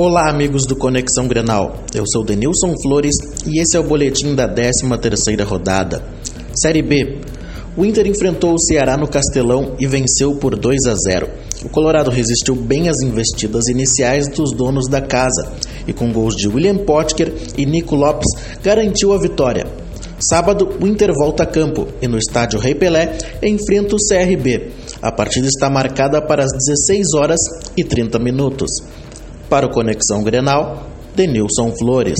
Olá, amigos do Conexão Grenal. Eu sou Denilson Flores e esse é o boletim da 13ª rodada. Série B. O Inter enfrentou o Ceará no Castelão e venceu por 2 a 0. O Colorado resistiu bem às investidas iniciais dos donos da casa e com gols de William Potker e Nico Lopes garantiu a vitória. Sábado, o Inter volta a campo e no estádio Rei Pelé enfrenta o CRB. A partida está marcada para as 16 horas e 30 minutos. Para o Conexão Grenal, Denilson Flores.